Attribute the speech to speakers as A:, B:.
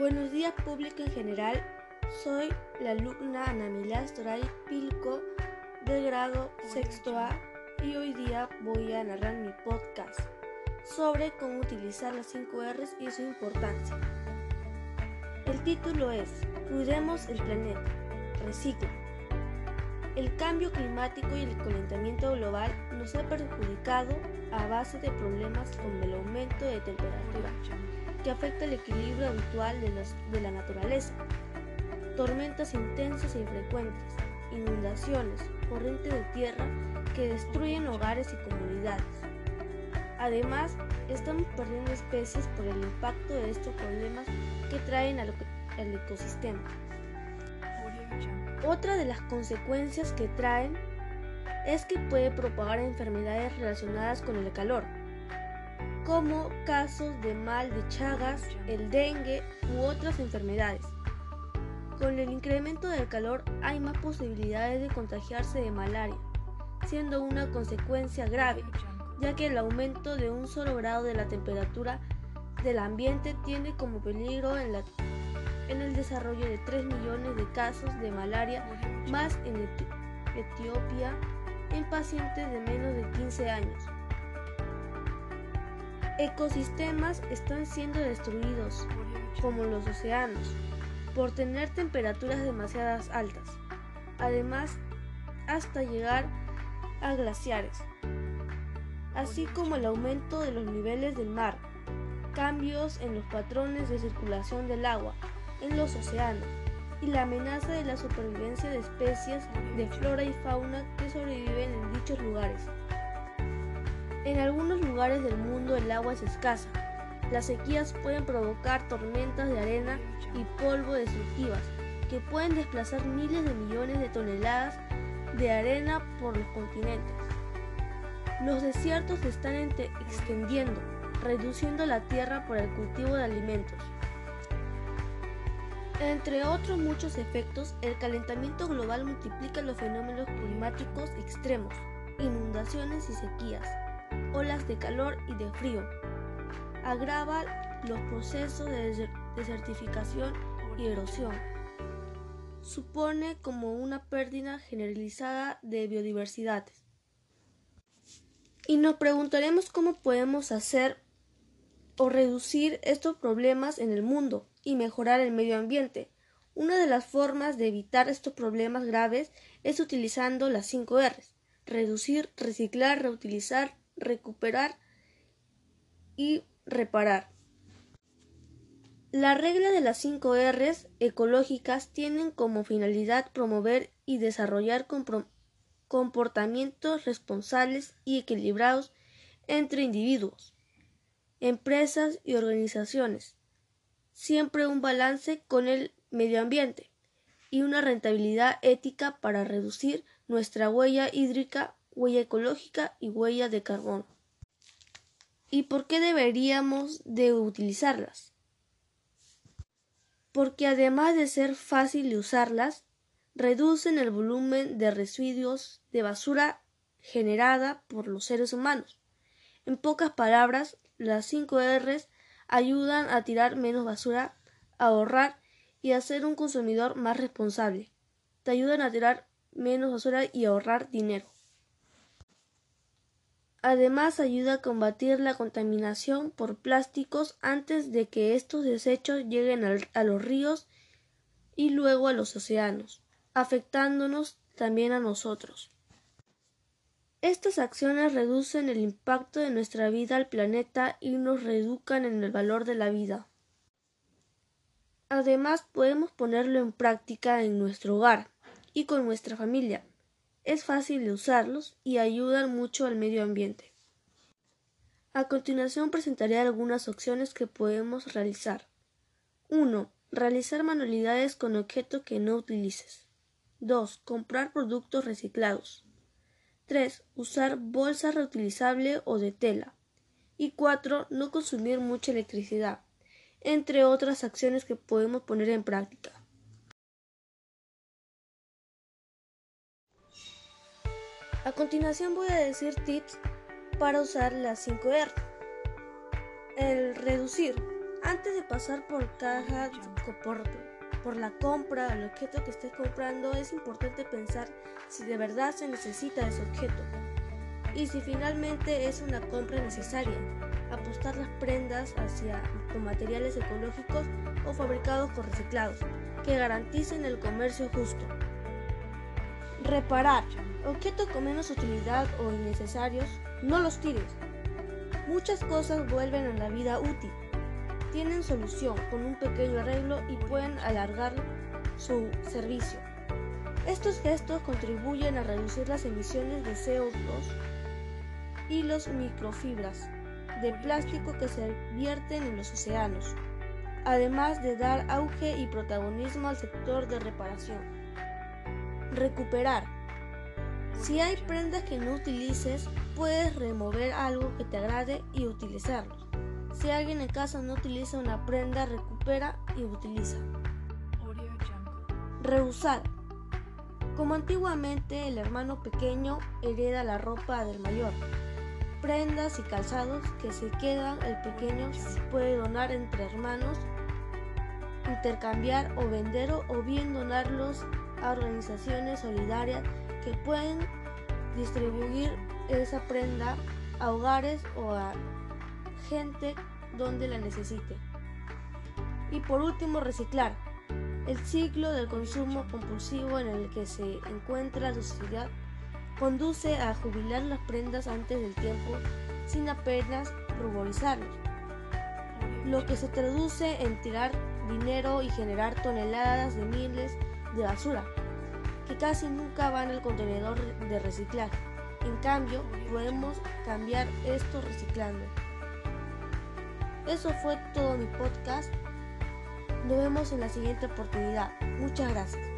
A: Buenos días público en general. Soy la alumna Ana Milás Toray Pilco del grado sexto A y hoy día voy a narrar mi podcast sobre cómo utilizar las 5 R's y su importancia. El título es Cuidemos el planeta. Recicla. El cambio climático y el calentamiento global nos ha perjudicado a base de problemas como el aumento de temperatura, que afecta el equilibrio habitual de, la naturaleza, tormentas intensas e infrecuentes, inundaciones, corrientes de tierra que destruyen hogares y comunidades. Además, estamos perdiendo especies por el impacto de estos problemas que traen al ecosistema. Otra de las consecuencias que traen es que puede propagar enfermedades relacionadas con el calor, como casos de mal de Chagas, el dengue u otras enfermedades. Con el incremento del calor hay más posibilidades de contagiarse de malaria, siendo una consecuencia grave, ya que el aumento de un solo grado de la temperatura del ambiente tiene como peligro en, la, en el desarrollo de 3 millones de casos de malaria más en Etiopía en pacientes de menos de 15 años. Ecosistemas están siendo destruidos, como los océanos, por tener temperaturas demasiadas altas, además hasta llegar a glaciares, así como el aumento de los niveles del mar, cambios en los patrones de circulación del agua en los océanos, y la amenaza de la supervivencia de especies de flora y fauna que sobreviven en dichos lugares. En algunos lugares del mundo el agua es escasa. Las sequías pueden provocar tormentas de arena y polvo destructivas que pueden desplazar miles de millones de toneladas de arena por los continentes. Los desiertos se están extendiendo, reduciendo la tierra por el cultivo de alimentos. Entre otros muchos efectos, el calentamiento global multiplica los fenómenos climáticos extremos, inundaciones y sequías, olas de calor y de frío. Agrava los procesos de desertificación y erosión. Supone como una pérdida generalizada de biodiversidad. Y nos preguntaremos cómo podemos hacer o reducir estos problemas en el mundo y mejorar el medio ambiente. Una de las formas de evitar estos problemas graves es utilizando las 5 R's. Reducir, reciclar, reutilizar, recuperar y reparar. La regla de las 5 R's ecológicas tienen como finalidad promover y desarrollar comportamientos responsables y equilibrados entre individuos, empresas y organizaciones, siempre un balance con el medio ambiente y una rentabilidad ética para reducir nuestra huella hídrica, huella ecológica y huella de carbono. ¿Y por qué deberíamos de utilizarlas? Porque además de ser fácil de usarlas, reducen el volumen de residuos de basura generada por los seres humanos. En pocas palabras, las 5 R's ayudan a tirar menos basura, a ahorrar y a ser un consumidor más responsable. Te ayudan a tirar menos basura y ahorrar dinero. Además ayuda a combatir la contaminación por plásticos antes de que estos desechos lleguen a los ríos y luego a los océanos, afectándonos también a nosotros. Estas acciones reducen el impacto de nuestra vida al planeta y nos reeducan en el valor de la vida. Además, podemos ponerlo en práctica en nuestro hogar y con nuestra familia. Es fácil de usarlos y ayudan mucho al medio ambiente. A continuación presentaré algunas opciones que podemos realizar. 1. Realizar manualidades con objetos que no utilices. 2. Comprar productos reciclados. 3. Usar bolsa reutilizable o de tela. Y 4. No consumir mucha electricidad, entre otras acciones que podemos poner en práctica. A continuación voy a decir tips para usar las 5R. El reducir. Antes de pasar por caja por, por la compra del objeto que estés comprando, es importante pensar si de verdad se necesita ese objeto y si finalmente es una compra necesaria. Apostar las prendas hacia con materiales ecológicos o fabricados con reciclados que garanticen el comercio justo. Reparar. Objetos con menos utilidad o innecesarios, no los tires. Muchas cosas vuelven a la vida útil. Tienen solución con un pequeño arreglo y pueden alargar su servicio. Estos gestos contribuyen a reducir las emisiones de CO2 y los microfibras de plástico que se vierten en los océanos, además de dar auge y protagonismo al sector de reparación. Recuperar. Si hay prendas que no utilices, puedes remover algo que te agrade y utilizarlo. Si alguien en casa no utiliza una prenda, recupera y utiliza. Reusar. Como antiguamente el hermano pequeño hereda la ropa del mayor, prendas y calzados que se quedan, el pequeño puede donar entre hermanos, intercambiar o vender o bien donarlos a organizaciones solidarias que pueden distribuir esa prenda a hogares o a gente donde la necesite. Y por último, reciclar. El ciclo del consumo compulsivo en el que se encuentra la sociedad conduce a jubilar las prendas antes del tiempo sin apenas ruborizarlos, lo que se traduce en tirar dinero y generar toneladas de miles de basura, que casi nunca van al contenedor de reciclaje. En cambio, podemos cambiar esto reciclando. Eso fue todo mi podcast. Nos vemos en la siguiente oportunidad. Muchas gracias.